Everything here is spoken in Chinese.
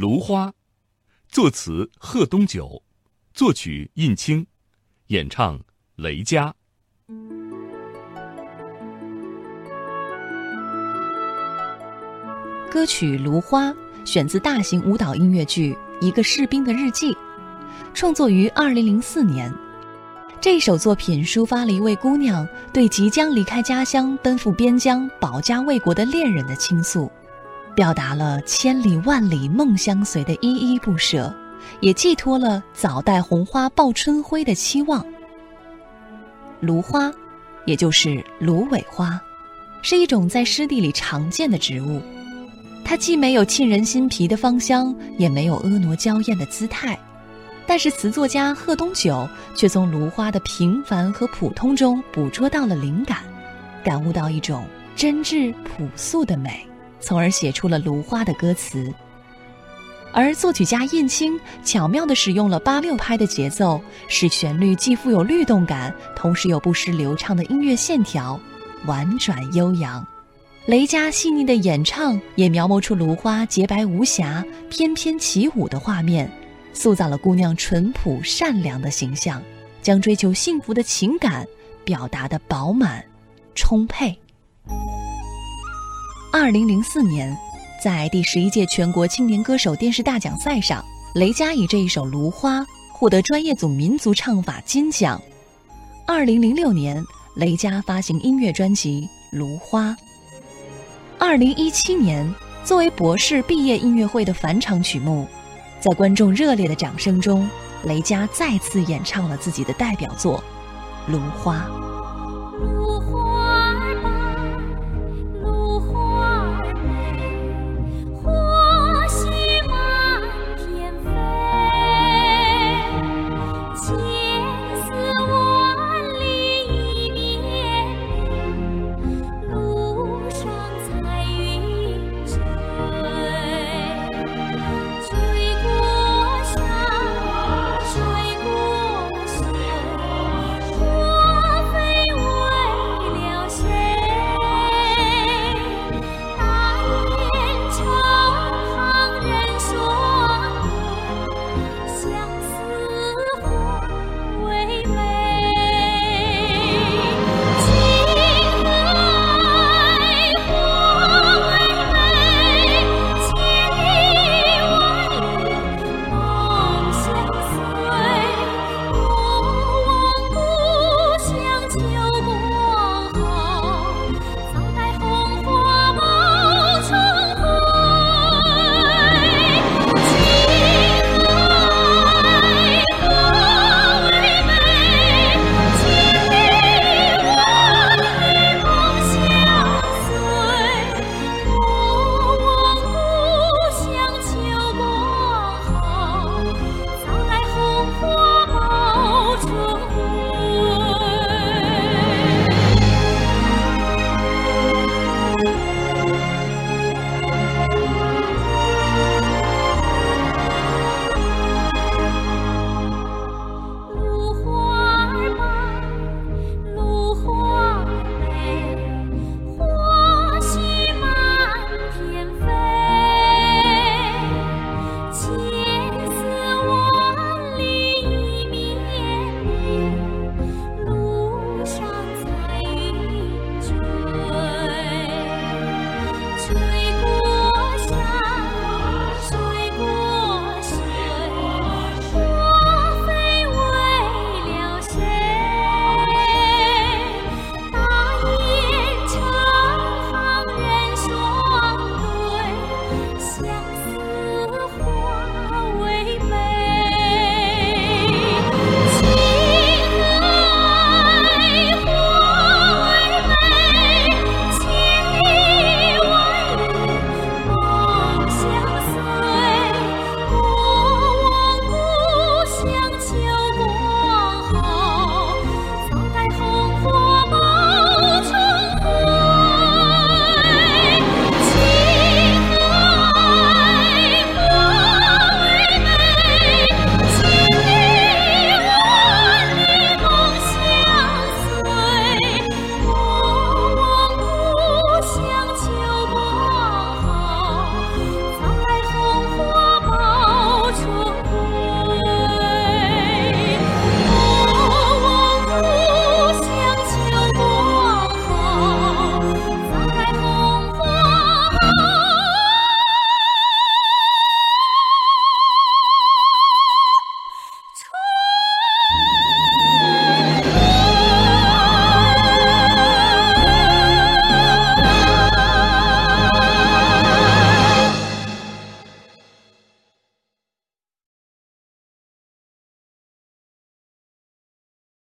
芦花，作词贺东九，作曲印青，演唱雷佳。歌曲《芦花》选自大型舞蹈音乐剧《一个士兵的日记》，创作于二零零四年。这首作品抒发了一位姑娘对即将离开家乡奔赴边疆保家卫国的恋人的倾诉，表达了千里万里梦相随的依依不舍，也寄托了早待红花报春晖的期望。芦花，也就是芦苇花，是一种在湿地里常见的植物，它既没有沁人心脾的芳香，也没有婀娜娇艳的姿态。但是词作家贺东九却从芦花的平凡和普通中捕捉到了灵感，感悟到一种真挚朴素的美，从而写出了芦花的歌词。而作曲家燕青巧妙地使用了八六拍的节奏，使旋律既富有律动感，同时又不失流畅的音乐线条，婉转悠扬。雷佳细腻的演唱也描摹出芦花洁白无瑕、翩翩起舞的画面。塑造了姑娘淳朴善良的形象，将追求幸福的情感表达的饱满、充沛。二零零四年，在第十一届全国青年歌手电视大奖赛上，雷佳以这一首《芦花》获得专业组民族唱法金奖。二零零六年，雷佳发行音乐专辑《芦花》。二零一七年，作为博士毕业音乐会的返场曲目。在观众热烈的掌声中，雷佳再次演唱了自己的代表作《芦花》。